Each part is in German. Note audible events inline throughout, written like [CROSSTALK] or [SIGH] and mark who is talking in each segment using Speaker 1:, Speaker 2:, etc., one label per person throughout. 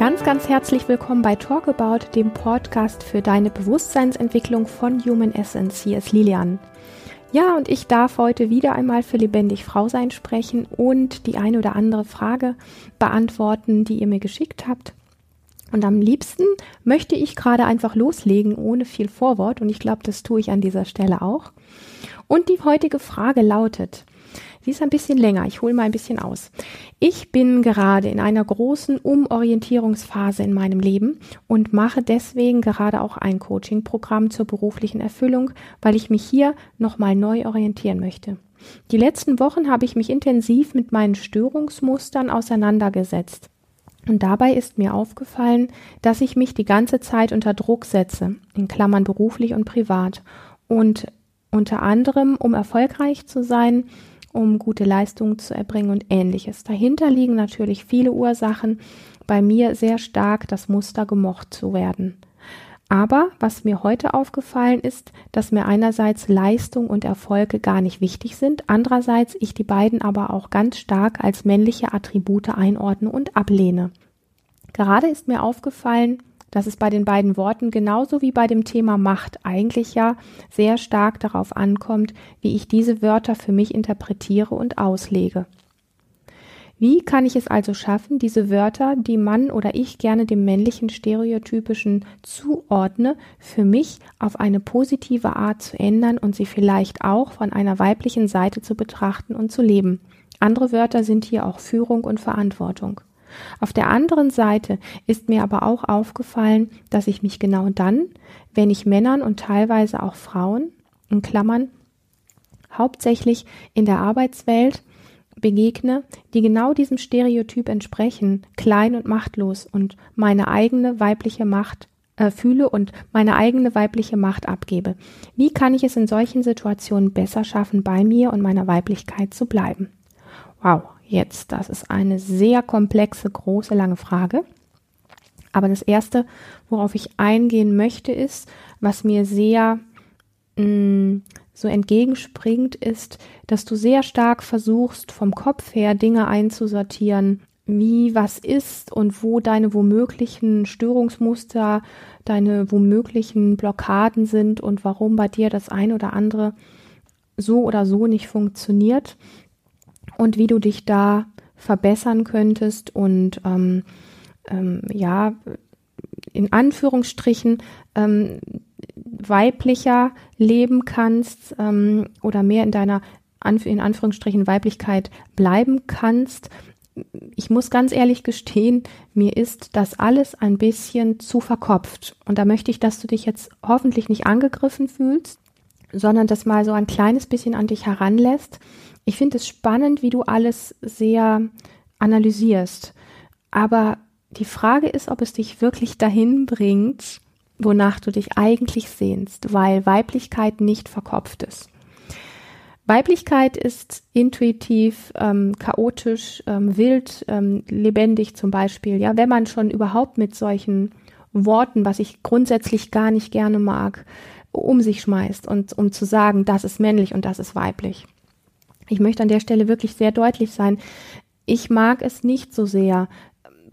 Speaker 1: Ganz, ganz herzlich willkommen bei Talk About, dem Podcast für deine Bewusstseinsentwicklung von Human Essence. Hier ist Lilian. Ja, und ich darf heute wieder einmal für Lebendig Frau sein sprechen und die eine oder andere Frage beantworten, die ihr mir geschickt habt. Und am liebsten möchte ich gerade einfach loslegen, ohne viel Vorwort. Und ich glaube, das tue ich an dieser Stelle auch. Und die heutige Frage lautet, Sie ist ein bisschen länger. Ich hole mal ein bisschen aus. Ich bin gerade in einer großen Umorientierungsphase in meinem Leben und mache deswegen gerade auch ein Coaching-Programm zur beruflichen Erfüllung, weil ich mich hier nochmal neu orientieren möchte. Die letzten Wochen habe ich mich intensiv mit meinen Störungsmustern auseinandergesetzt. Und dabei ist mir aufgefallen, dass ich mich die ganze Zeit unter Druck setze, in Klammern beruflich und privat. Und unter anderem, um erfolgreich zu sein, um gute Leistungen zu erbringen und ähnliches. Dahinter liegen natürlich viele Ursachen, bei mir sehr stark das Muster gemocht zu werden. Aber was mir heute aufgefallen ist, dass mir einerseits Leistung und Erfolge gar nicht wichtig sind, andererseits ich die beiden aber auch ganz stark als männliche Attribute einordne und ablehne. Gerade ist mir aufgefallen, dass es bei den beiden Worten genauso wie bei dem Thema Macht eigentlich ja sehr stark darauf ankommt, wie ich diese Wörter für mich interpretiere und auslege. Wie kann ich es also schaffen, diese Wörter, die Mann oder ich gerne dem männlichen stereotypischen zuordne, für mich auf eine positive Art zu ändern und sie vielleicht auch von einer weiblichen Seite zu betrachten und zu leben? Andere Wörter sind hier auch Führung und Verantwortung. Auf der anderen Seite ist mir aber auch aufgefallen, dass ich mich genau dann, wenn ich Männern und teilweise auch Frauen, in Klammern, hauptsächlich in der Arbeitswelt begegne, die genau diesem Stereotyp entsprechen, klein und machtlos und meine eigene weibliche Macht äh, fühle und meine eigene weibliche Macht abgebe. Wie kann ich es in solchen Situationen besser schaffen, bei mir und meiner Weiblichkeit zu bleiben? Wow, jetzt? Das ist eine sehr komplexe, große, lange Frage. Aber das Erste, worauf ich eingehen möchte, ist, was mir sehr mm, so entgegenspringt, ist, dass du sehr stark versuchst, vom Kopf her Dinge einzusortieren, wie was ist und wo deine womöglichen Störungsmuster, deine womöglichen Blockaden sind und warum bei dir das ein oder andere so oder so nicht funktioniert und wie du dich da verbessern könntest und ähm, ähm, ja, in Anführungsstrichen ähm, weiblicher leben kannst ähm, oder mehr in deiner in Anführungsstrichen Weiblichkeit bleiben kannst. Ich muss ganz ehrlich gestehen, mir ist das alles ein bisschen zu verkopft. Und da möchte ich, dass du dich jetzt hoffentlich nicht angegriffen fühlst, sondern das mal so ein kleines bisschen an dich heranlässt ich finde es spannend, wie du alles sehr analysierst. Aber die Frage ist, ob es dich wirklich dahin bringt, wonach du dich eigentlich sehnst, weil Weiblichkeit nicht verkopft ist. Weiblichkeit ist intuitiv, ähm, chaotisch, ähm, wild, ähm, lebendig zum Beispiel. Ja, wenn man schon überhaupt mit solchen Worten, was ich grundsätzlich gar nicht gerne mag, um sich schmeißt und um zu sagen, das ist männlich und das ist weiblich. Ich möchte an der Stelle wirklich sehr deutlich sein. Ich mag es nicht so sehr,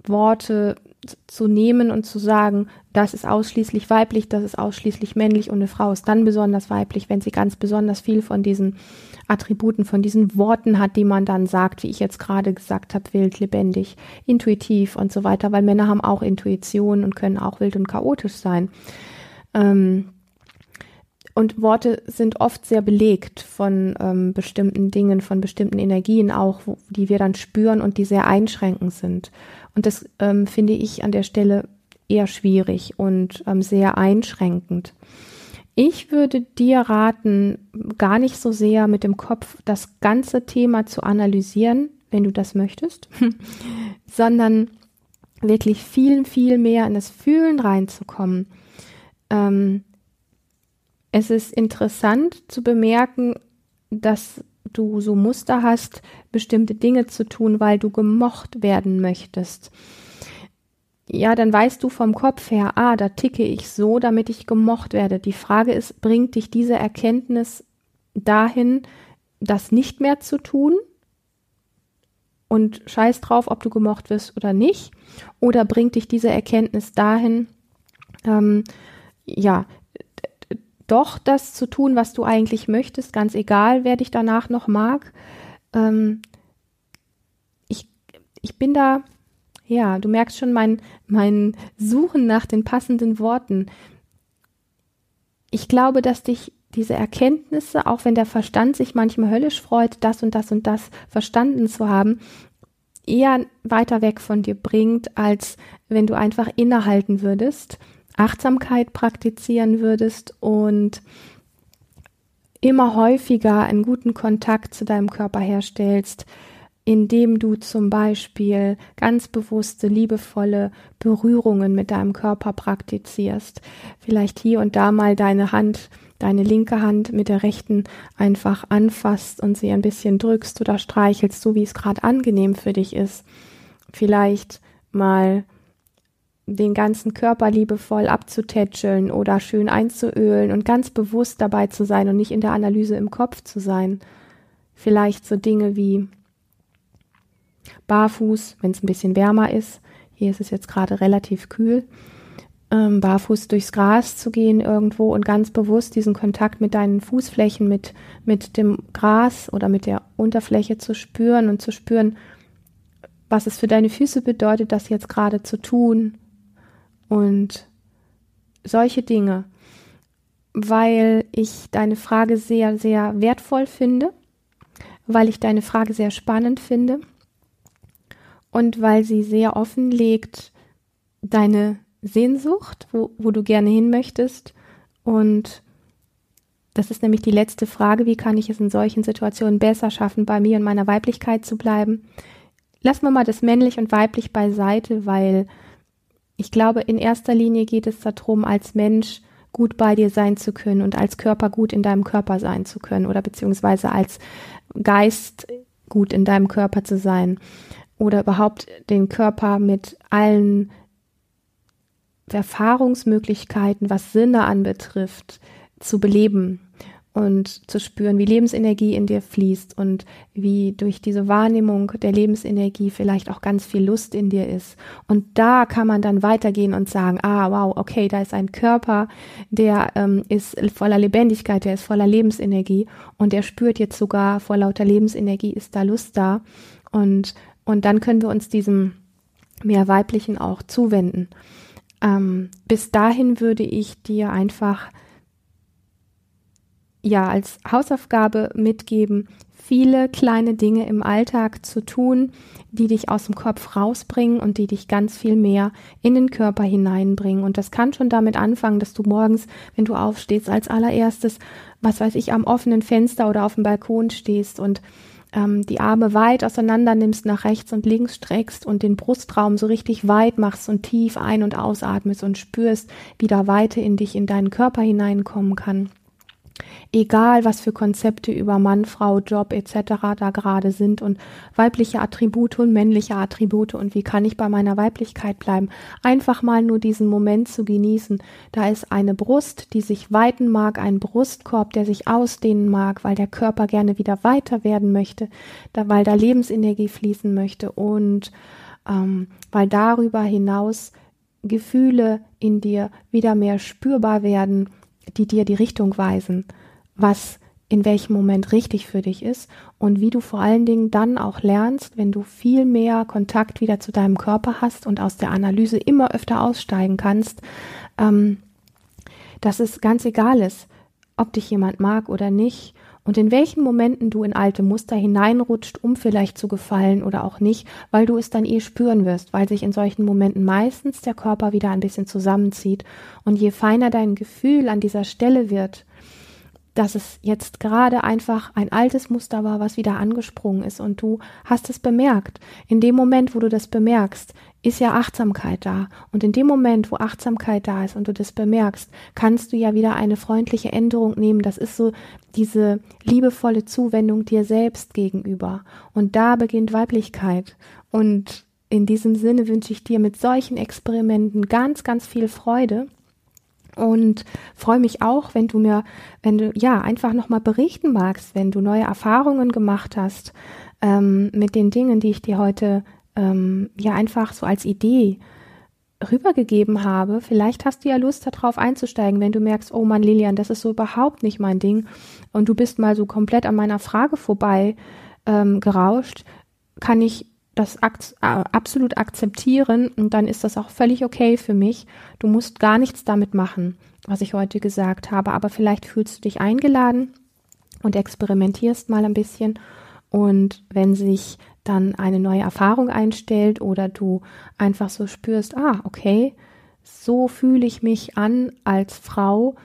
Speaker 1: Worte zu nehmen und zu sagen, das ist ausschließlich weiblich, das ist ausschließlich männlich und eine Frau ist dann besonders weiblich, wenn sie ganz besonders viel von diesen Attributen, von diesen Worten hat, die man dann sagt, wie ich jetzt gerade gesagt habe, wild, lebendig, intuitiv und so weiter, weil Männer haben auch Intuition und können auch wild und chaotisch sein. Ähm, und Worte sind oft sehr belegt von ähm, bestimmten Dingen, von bestimmten Energien auch, wo, die wir dann spüren und die sehr einschränkend sind. Und das ähm, finde ich an der Stelle eher schwierig und ähm, sehr einschränkend. Ich würde dir raten, gar nicht so sehr mit dem Kopf das ganze Thema zu analysieren, wenn du das möchtest, [LAUGHS] sondern wirklich viel, viel mehr in das Fühlen reinzukommen. Ähm, es ist interessant zu bemerken, dass du so Muster hast, bestimmte Dinge zu tun, weil du gemocht werden möchtest. Ja, dann weißt du vom Kopf her, ah, da ticke ich so, damit ich gemocht werde. Die Frage ist, bringt dich diese Erkenntnis dahin, das nicht mehr zu tun? und scheiß drauf, ob du gemocht wirst oder nicht? Oder bringt dich diese Erkenntnis dahin, ähm, ja, doch das zu tun, was du eigentlich möchtest, ganz egal, wer dich danach noch mag? Ähm, ich, ich bin da, ja, du merkst schon mein, mein Suchen nach den passenden Worten. Ich glaube, dass dich diese Erkenntnisse, auch wenn der Verstand sich manchmal höllisch freut, das und das und das verstanden zu haben, eher weiter weg von dir bringt, als wenn du einfach innehalten würdest, Achtsamkeit praktizieren würdest und immer häufiger einen guten Kontakt zu deinem Körper herstellst, indem du zum Beispiel ganz bewusste, liebevolle Berührungen mit deinem Körper praktizierst. Vielleicht hier und da mal deine Hand deine linke Hand mit der rechten einfach anfasst und sie ein bisschen drückst oder streichelst, so wie es gerade angenehm für dich ist. Vielleicht mal den ganzen Körper liebevoll abzutätscheln oder schön einzuölen und ganz bewusst dabei zu sein und nicht in der Analyse im Kopf zu sein. Vielleicht so Dinge wie barfuß, wenn es ein bisschen wärmer ist. Hier ist es jetzt gerade relativ kühl ähm, barfuß durchs Gras zu gehen irgendwo und ganz bewusst diesen Kontakt mit deinen Fußflächen, mit, mit dem Gras oder mit der Unterfläche zu spüren und zu spüren, was es für deine Füße bedeutet, das jetzt gerade zu tun und solche Dinge, weil ich deine Frage sehr, sehr wertvoll finde, weil ich deine Frage sehr spannend finde und weil sie sehr offenlegt deine Sehnsucht, wo, wo du gerne hin möchtest. Und das ist nämlich die letzte Frage, wie kann ich es in solchen Situationen besser schaffen, bei mir und meiner Weiblichkeit zu bleiben. Lassen wir mal das männlich und weiblich beiseite, weil ich glaube, in erster Linie geht es darum, als Mensch gut bei dir sein zu können und als Körper gut in deinem Körper sein zu können oder beziehungsweise als Geist gut in deinem Körper zu sein oder überhaupt den Körper mit allen Erfahrungsmöglichkeiten, was Sinne anbetrifft, zu beleben und zu spüren, wie Lebensenergie in dir fließt und wie durch diese Wahrnehmung der Lebensenergie vielleicht auch ganz viel Lust in dir ist. Und da kann man dann weitergehen und sagen, ah, wow, okay, da ist ein Körper, der ähm, ist voller Lebendigkeit, der ist voller Lebensenergie und der spürt jetzt sogar vor lauter Lebensenergie ist da Lust da. Und, und dann können wir uns diesem mehr weiblichen auch zuwenden. Ähm, bis dahin würde ich dir einfach ja als Hausaufgabe mitgeben, viele kleine Dinge im Alltag zu tun, die dich aus dem Kopf rausbringen und die dich ganz viel mehr in den Körper hineinbringen. Und das kann schon damit anfangen, dass du morgens, wenn du aufstehst, als allererstes, was weiß ich, am offenen Fenster oder auf dem Balkon stehst und ähm, die Arme weit auseinander nimmst, nach rechts und links streckst und den Brustraum so richtig weit machst und tief ein- und ausatmest und spürst, wie da Weite in dich, in deinen Körper hineinkommen kann egal was für Konzepte über Mann, Frau, Job etc. da gerade sind und weibliche Attribute und männliche Attribute und wie kann ich bei meiner Weiblichkeit bleiben, einfach mal nur diesen Moment zu genießen. Da ist eine Brust, die sich weiten mag, ein Brustkorb, der sich ausdehnen mag, weil der Körper gerne wieder weiter werden möchte, da, weil da Lebensenergie fließen möchte und ähm, weil darüber hinaus Gefühle in dir wieder mehr spürbar werden, die dir die Richtung weisen was in welchem Moment richtig für dich ist und wie du vor allen Dingen dann auch lernst, wenn du viel mehr Kontakt wieder zu deinem Körper hast und aus der Analyse immer öfter aussteigen kannst, ähm, dass es ganz egal ist, ob dich jemand mag oder nicht und in welchen Momenten du in alte Muster hineinrutscht, um vielleicht zu gefallen oder auch nicht, weil du es dann eh spüren wirst, weil sich in solchen Momenten meistens der Körper wieder ein bisschen zusammenzieht. Und je feiner dein Gefühl an dieser Stelle wird, dass es jetzt gerade einfach ein altes Muster war, was wieder angesprungen ist und du hast es bemerkt. In dem Moment, wo du das bemerkst, ist ja Achtsamkeit da. Und in dem Moment, wo Achtsamkeit da ist und du das bemerkst, kannst du ja wieder eine freundliche Änderung nehmen. Das ist so diese liebevolle Zuwendung dir selbst gegenüber. Und da beginnt Weiblichkeit. Und in diesem Sinne wünsche ich dir mit solchen Experimenten ganz, ganz viel Freude und freue mich auch, wenn du mir, wenn du ja einfach nochmal berichten magst, wenn du neue Erfahrungen gemacht hast, ähm, mit den Dingen, die ich dir heute ähm, ja einfach so als Idee rübergegeben habe. Vielleicht hast du ja Lust darauf einzusteigen, wenn du merkst, oh Mann, Lilian, das ist so überhaupt nicht mein Ding und du bist mal so komplett an meiner Frage vorbei ähm, gerauscht, kann ich das absolut akzeptieren und dann ist das auch völlig okay für mich. Du musst gar nichts damit machen, was ich heute gesagt habe, aber vielleicht fühlst du dich eingeladen und experimentierst mal ein bisschen und wenn sich dann eine neue Erfahrung einstellt oder du einfach so spürst, ah, okay, so fühle ich mich an als Frau,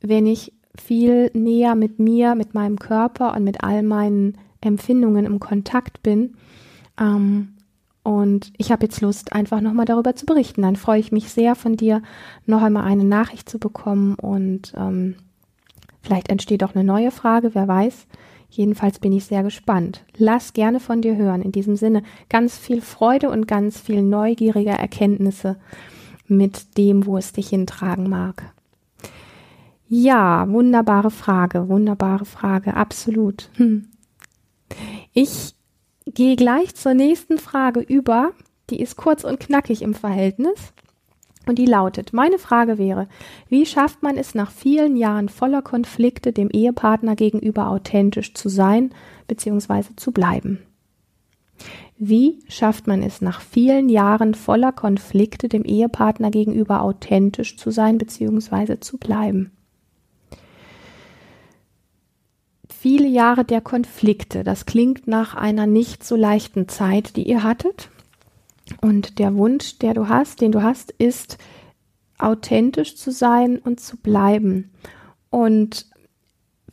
Speaker 1: wenn ich viel näher mit mir, mit meinem Körper und mit all meinen Empfindungen im Kontakt bin. Ähm, und ich habe jetzt Lust, einfach nochmal darüber zu berichten. Dann freue ich mich sehr, von dir noch einmal eine Nachricht zu bekommen und ähm, vielleicht entsteht auch eine neue Frage, wer weiß. Jedenfalls bin ich sehr gespannt. Lass gerne von dir hören. In diesem Sinne ganz viel Freude und ganz viel neugieriger Erkenntnisse mit dem, wo es dich hintragen mag. Ja, wunderbare Frage, wunderbare Frage, absolut. Hm. Ich gehe gleich zur nächsten Frage über. Die ist kurz und knackig im Verhältnis. Und die lautet, meine Frage wäre, wie schafft man es nach vielen Jahren voller Konflikte dem Ehepartner gegenüber authentisch zu sein bzw. zu bleiben? Wie schafft man es nach vielen Jahren voller Konflikte dem Ehepartner gegenüber authentisch zu sein bzw. zu bleiben? Viele Jahre der Konflikte, das klingt nach einer nicht so leichten Zeit, die ihr hattet. Und der Wunsch, der du hast, den du hast, ist authentisch zu sein und zu bleiben. Und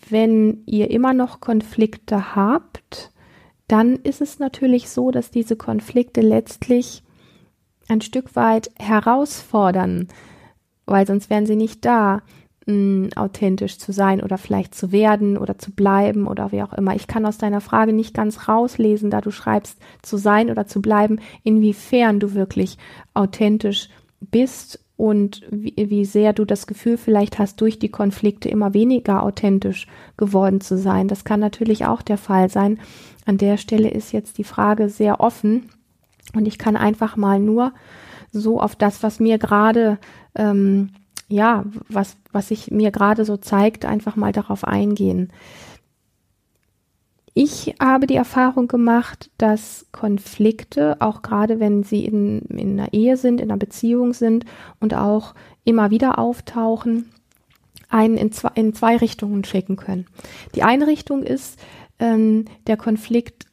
Speaker 1: wenn ihr immer noch Konflikte habt, dann ist es natürlich so, dass diese Konflikte letztlich ein Stück weit herausfordern, weil sonst wären sie nicht da authentisch zu sein oder vielleicht zu werden oder zu bleiben oder wie auch immer. Ich kann aus deiner Frage nicht ganz rauslesen, da du schreibst, zu sein oder zu bleiben, inwiefern du wirklich authentisch bist und wie, wie sehr du das Gefühl vielleicht hast, durch die Konflikte immer weniger authentisch geworden zu sein. Das kann natürlich auch der Fall sein. An der Stelle ist jetzt die Frage sehr offen und ich kann einfach mal nur so auf das, was mir gerade ähm, ja, was, was sich mir gerade so zeigt, einfach mal darauf eingehen. Ich habe die Erfahrung gemacht, dass Konflikte, auch gerade wenn sie in, in einer Ehe sind, in einer Beziehung sind und auch immer wieder auftauchen, einen in zwei, in zwei Richtungen schicken können. Die eine Richtung ist, ähm, der Konflikt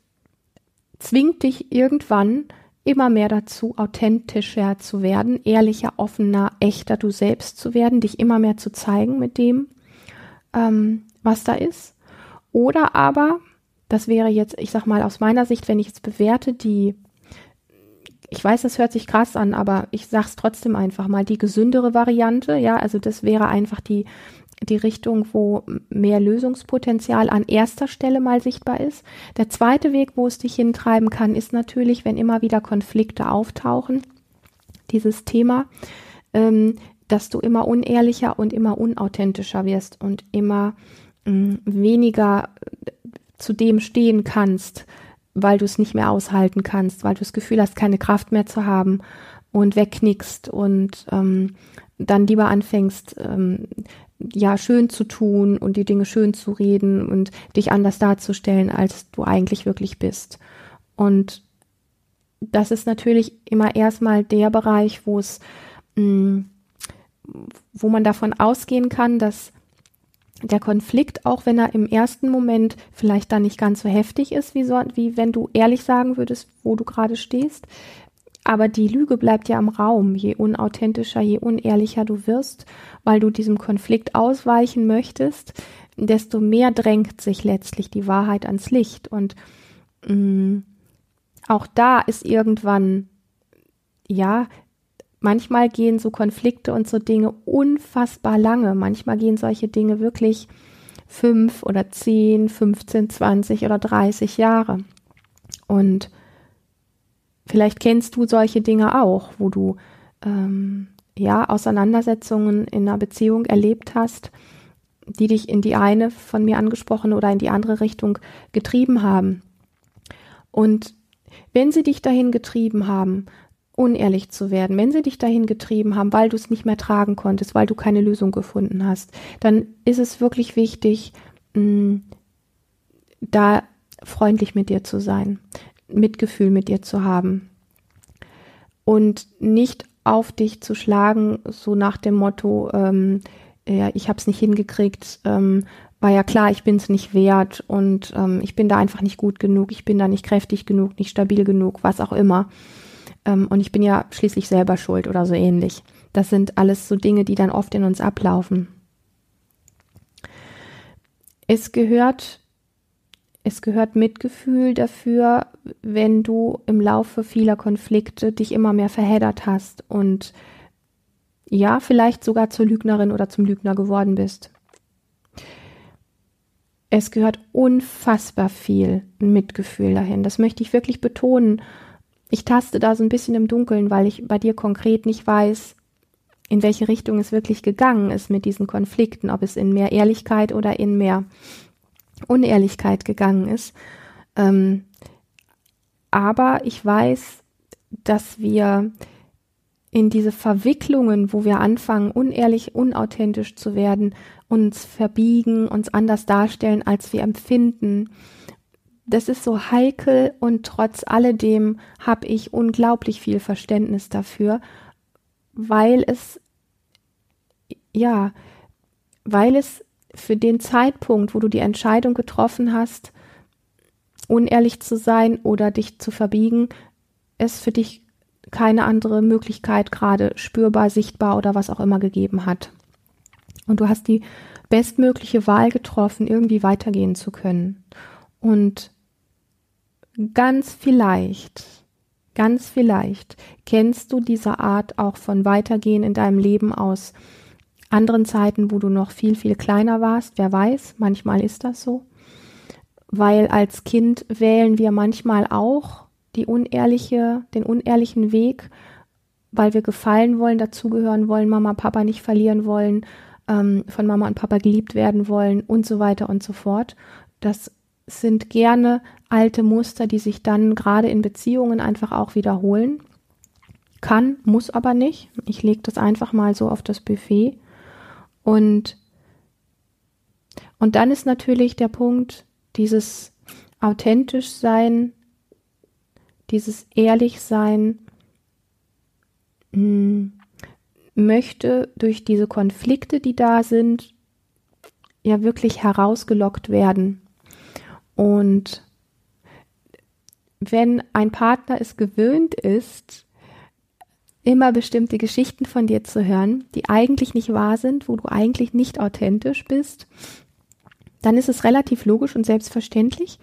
Speaker 1: zwingt dich irgendwann immer mehr dazu, authentischer zu werden, ehrlicher, offener, echter du selbst zu werden, dich immer mehr zu zeigen mit dem, ähm, was da ist. Oder aber, das wäre jetzt, ich sag mal aus meiner Sicht, wenn ich jetzt bewerte, die, ich weiß, das hört sich krass an, aber ich sag's trotzdem einfach mal, die gesündere Variante, ja, also das wäre einfach die, die Richtung, wo mehr Lösungspotenzial an erster Stelle mal sichtbar ist. Der zweite Weg, wo es dich hintreiben kann, ist natürlich, wenn immer wieder Konflikte auftauchen, dieses Thema, ähm, dass du immer unehrlicher und immer unauthentischer wirst und immer mh, mm, weniger äh, zu dem stehen kannst, weil du es nicht mehr aushalten kannst, weil du das Gefühl hast, keine Kraft mehr zu haben und wegknickst und ähm, dann lieber anfängst, ähm, ja, schön zu tun und die Dinge schön zu reden und dich anders darzustellen, als du eigentlich wirklich bist. Und das ist natürlich immer erstmal der Bereich, wo es, mh, mm, wo man davon ausgehen kann, dass der Konflikt, auch wenn er im ersten Moment vielleicht dann nicht ganz so heftig ist, wie, so, wie wenn du ehrlich sagen würdest, wo du gerade stehst, aber die Lüge bleibt ja im Raum, je unauthentischer, je unehrlicher du wirst, weil du diesem Konflikt ausweichen möchtest, desto mehr drängt sich letztlich die Wahrheit ans Licht. Und mh, mm, auch da ist irgendwann, ja, manchmal gehen so Konflikte und so Dinge unfassbar lange. Manchmal gehen solche Dinge wirklich fünf oder zehn, 15, 20 oder 30 Jahre. Und Vielleicht kennst du solche Dinge auch, wo du ähm, ja Auseinandersetzungen in einer Beziehung erlebt hast, die dich in die eine von mir angesprochene oder in die andere Richtung getrieben haben. Und wenn sie dich dahin getrieben haben, unehrlich zu werden, wenn sie dich dahin getrieben haben, weil du es nicht mehr tragen konntest, weil du keine Lösung gefunden hast, dann ist es wirklich wichtig, mh, mm, da freundlich mit dir zu sein, Mitgefühl mit dir zu haben und nicht auf dich zu schlagen, so nach dem Motto, ähm, ja, ich habe es nicht hingekriegt, ähm, war ja klar, ich bin es nicht wert und ähm, ich bin da einfach nicht gut genug, ich bin da nicht kräftig genug, nicht stabil genug, was auch immer. Ähm, und ich bin ja schließlich selber schuld oder so ähnlich. Das sind alles so Dinge, die dann oft in uns ablaufen. Es gehört, es gehört Mitgefühl dafür, wenn du im Laufe vieler Konflikte dich immer mehr verheddert hast und ja, vielleicht sogar zur Lügnerin oder zum Lügner geworden bist. Es gehört unfassbar viel Mitgefühl dahin. Das möchte ich wirklich betonen. Ich taste da so ein bisschen im Dunkeln, weil ich bei dir konkret nicht weiß, in welche Richtung es wirklich gegangen ist mit diesen Konflikten, ob es in mehr Ehrlichkeit oder in mehr Unehrlichkeit gegangen ist. Ähm, aber ich weiß, dass wir in diese Verwicklungen, wo wir anfangen, unehrlich, unauthentisch zu werden, uns verbiegen, uns anders darstellen, als wir empfinden. Das ist so heikel und trotz alledem habe ich unglaublich viel Verständnis dafür, weil es, ja, weil es für den Zeitpunkt, wo du die Entscheidung getroffen hast, unehrlich zu sein oder dich zu verbiegen, es für dich keine andere Möglichkeit gerade spürbar, sichtbar oder was auch immer gegeben hat. Und du hast die bestmögliche Wahl getroffen, irgendwie weitergehen zu können. Und ganz vielleicht, ganz vielleicht kennst du diese Art auch von Weitergehen in deinem Leben aus anderen Zeiten, wo du noch viel, viel kleiner warst. Wer weiß, manchmal ist das so. Weil als Kind wählen wir manchmal auch die unehrliche, den unehrlichen Weg, weil wir gefallen wollen, dazugehören wollen, Mama, Papa nicht verlieren wollen, ähm, von Mama und Papa geliebt werden wollen und so weiter und so fort. Das sind gerne alte Muster, die sich dann gerade in Beziehungen einfach auch wiederholen. Kann, muss aber nicht. Ich lege das einfach mal so auf das Buffet. Und, und dann ist natürlich der Punkt, dieses authentisch sein dieses Ehrlichsein mh, hm, möchte durch diese Konflikte, die da sind, ja wirklich herausgelockt werden. Und wenn ein Partner es gewöhnt ist, immer bestimmte Geschichten von dir zu hören, die eigentlich nicht wahr sind, wo du eigentlich nicht authentisch bist, dann ist es relativ logisch und selbstverständlich,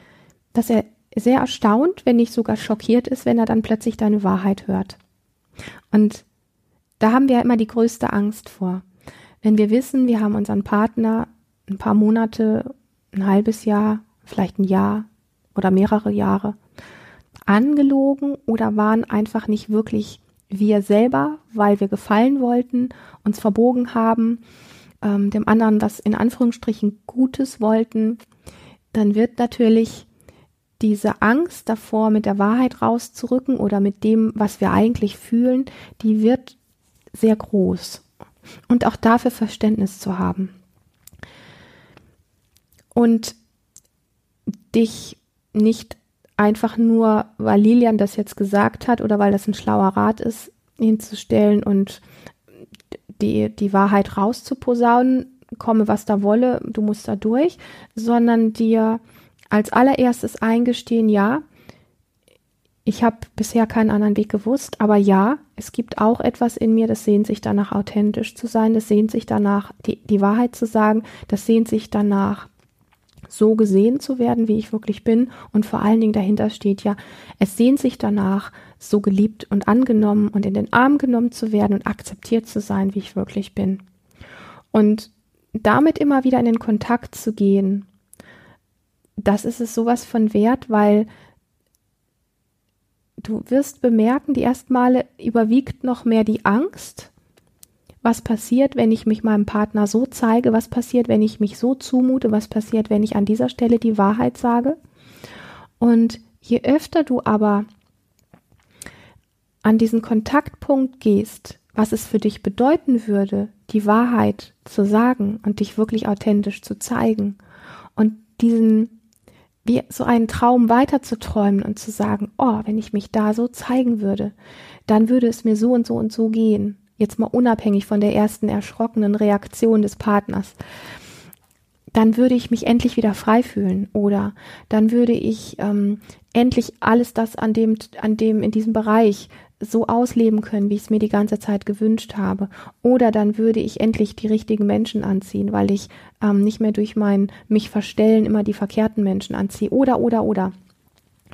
Speaker 1: dass er sehr erstaunt, wenn nicht sogar schockiert ist, wenn er dann plötzlich deine Wahrheit hört. Und da haben wir ja immer die größte Angst vor. Wenn wir wissen, wir haben unseren Partner ein paar Monate, ein halbes Jahr, vielleicht ein Jahr oder mehrere Jahre angelogen oder waren einfach nicht wirklich wir selber, weil wir gefallen wollten, uns verbogen haben, ähm, dem anderen was in Anführungsstrichen Gutes wollten, dann wird natürlich diese Angst davor, mit der Wahrheit rauszurücken oder mit dem, was wir eigentlich fühlen, die wird sehr groß. Und auch dafür Verständnis zu haben. Und dich nicht einfach nur, weil Lilian das jetzt gesagt hat oder weil das ein schlauer Rat ist, hinzustellen und die, die Wahrheit rauszuposaunen, komme was da wolle, du musst da durch, sondern dir als allererstes eingestehen, ja, ich habe bisher keinen anderen Weg gewusst, aber ja, es gibt auch etwas in mir, das sehnt sich danach, authentisch zu sein, das sehnt sich danach, die, die Wahrheit zu sagen, das sehnt sich danach, so gesehen zu werden, wie ich wirklich bin. Und vor allen Dingen dahinter steht ja, es sehnt sich danach, so geliebt und angenommen und in den Arm genommen zu werden und akzeptiert zu sein, wie ich wirklich bin. Und damit immer wieder in den Kontakt zu gehen das ist es sowas von wert, weil du wirst bemerken, die ersten Male überwiegt noch mehr die Angst. Was passiert, wenn ich mich meinem Partner so zeige? Was passiert, wenn ich mich so zumute? Was passiert, wenn ich an dieser Stelle die Wahrheit sage? Und Je öfter du aber an diesen Kontaktpunkt gehst, was es für dich bedeuten würde, die Wahrheit zu sagen und dich wirklich authentisch zu zeigen und diesen wie so einen Traum weiterzuträumen und zu sagen, oh, wenn ich mich da so zeigen würde, dann würde es mir so und so und so gehen. Jetzt mal unabhängig von der ersten erschrockenen Reaktion des Partners. Dann würde ich mich endlich wieder frei fühlen oder dann würde ich ähm, endlich alles das an dem, an dem, in diesem Bereich so ausleben können, wie ich es mir die ganze Zeit gewünscht habe. Oder dann würde ich endlich die richtigen Menschen anziehen, weil ich ähm, nicht mehr durch mein mich verstellen immer die verkehrten Menschen anziehe. Oder, oder, oder.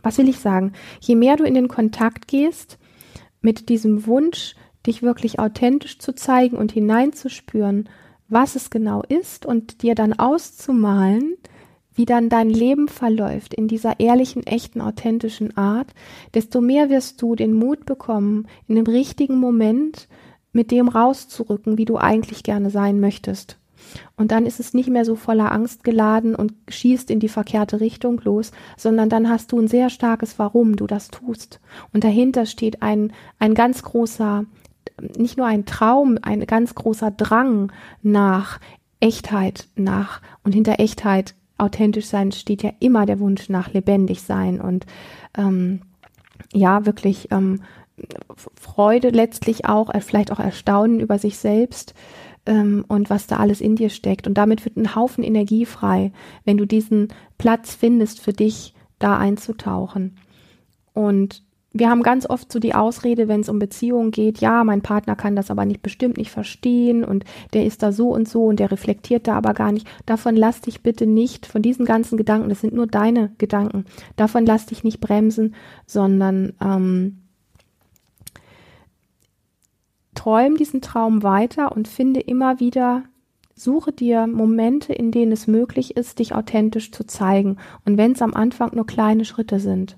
Speaker 1: Was will ich sagen? Je mehr du in den Kontakt gehst mit diesem Wunsch, dich wirklich authentisch zu zeigen und hineinzuspüren, was es genau ist und dir dann auszumalen, wie dann dein Leben verläuft in dieser ehrlichen, echten, authentischen Art, desto mehr wirst du den Mut bekommen, in dem richtigen Moment mit dem rauszurücken, wie du eigentlich gerne sein möchtest. Und dann ist es nicht mehr so voller Angst geladen und schießt in die verkehrte Richtung los, sondern dann hast du ein sehr starkes Warum du das tust. Und dahinter steht ein, ein ganz großer, nicht nur ein Traum, ein ganz großer Drang nach Echtheit nach und hinter Echtheit authentisch sein steht ja immer der Wunsch nach lebendig sein und ähm, ja, wirklich ähm, Freude letztlich auch, äh, vielleicht auch Erstaunen über sich selbst ähm, und was da alles in dir steckt. Und damit wird ein Haufen Energie frei, wenn du diesen Platz findest, für dich da einzutauchen. Und wir haben ganz oft so die Ausrede, wenn es um Beziehungen geht, ja, mein Partner kann das aber nicht bestimmt nicht verstehen und der ist da so und so und der reflektiert da aber gar nicht. Davon lass dich bitte nicht, von diesen ganzen Gedanken, das sind nur deine Gedanken, davon lass dich nicht bremsen, sondern ähm, träum diesen Traum weiter und finde immer wieder Suche dir Momente, in denen es möglich ist, dich authentisch zu zeigen. Und wenn es am Anfang nur kleine Schritte sind.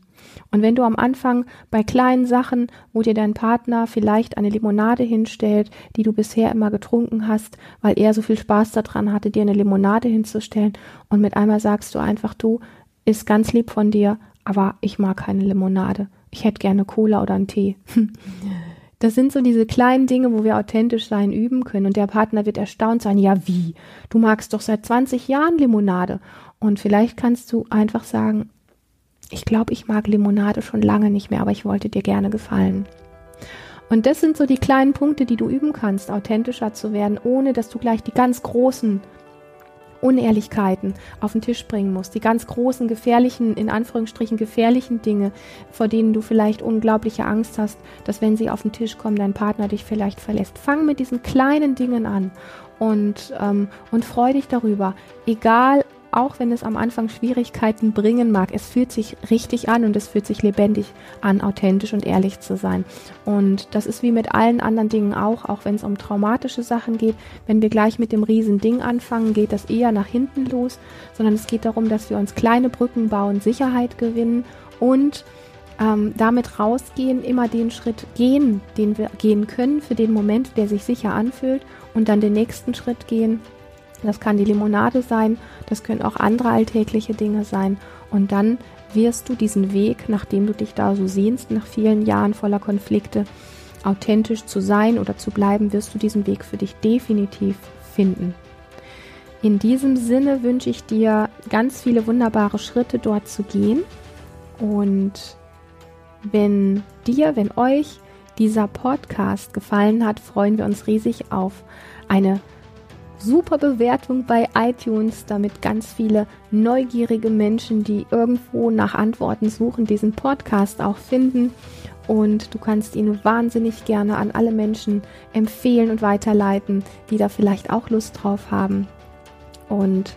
Speaker 1: Und wenn du am Anfang bei kleinen Sachen, wo dir dein Partner vielleicht eine Limonade hinstellt, die du bisher immer getrunken hast, weil er so viel Spaß daran hatte, dir eine Limonade hinzustellen, und mit einmal sagst du einfach, du, ist ganz lieb von dir, aber ich mag keine Limonade. Ich hätte gerne Cola oder einen Tee. [LAUGHS] Das sind so diese kleinen Dinge, wo wir authentisch sein üben können. Und der Partner wird erstaunt sein, ja wie? Du magst doch seit 20 Jahren Limonade. Und vielleicht kannst du einfach sagen, ich glaube, ich mag Limonade schon lange nicht mehr, aber ich wollte dir gerne gefallen. Und das sind so die kleinen Punkte, die du üben kannst, authentischer zu werden, ohne dass du gleich die ganz großen Unehrlichkeiten auf den Tisch bringen musst, die ganz großen, gefährlichen, in Anführungsstrichen gefährlichen Dinge, vor denen du vielleicht unglaubliche Angst hast, dass wenn sie auf den Tisch kommen, dein Partner dich vielleicht verlässt. Fang mit diesen kleinen Dingen an und, ähm, und freu dich darüber. Egal, auch wenn es am Anfang Schwierigkeiten bringen mag, es fühlt sich richtig an und es fühlt sich lebendig an, authentisch und ehrlich zu sein. Und das ist wie mit allen anderen Dingen auch, auch wenn es um traumatische Sachen geht. Wenn wir gleich mit dem riesen Ding anfangen, geht das eher nach hinten los, sondern es geht darum, dass wir uns kleine Brücken bauen, Sicherheit gewinnen und ähm, damit rausgehen, immer den Schritt gehen, den wir gehen können für den Moment, der sich sicher anfühlt und dann den nächsten Schritt gehen, das kann die Limonade sein, das können auch andere alltägliche Dinge sein. Und dann wirst du diesen Weg, nachdem du dich da so sehnst, nach vielen Jahren voller Konflikte, authentisch zu sein oder zu bleiben, wirst du diesen Weg für dich definitiv finden. In diesem Sinne wünsche ich dir ganz viele wunderbare Schritte dort zu gehen. Und wenn dir, wenn euch dieser Podcast gefallen hat, freuen wir uns riesig auf eine super Bewertung bei iTunes, damit ganz viele neugierige Menschen, die irgendwo nach Antworten suchen, diesen Podcast auch finden. Und du kannst ihn wahnsinnig gerne an alle Menschen empfehlen und weiterleiten, die da vielleicht auch Lust drauf haben. Und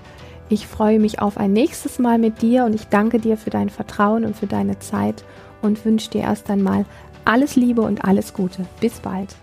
Speaker 1: ich freue mich auf ein nächstes Mal mit dir und ich danke dir für dein Vertrauen und für deine Zeit und wünsche dir erst einmal alles Liebe und alles Gute. Bis bald.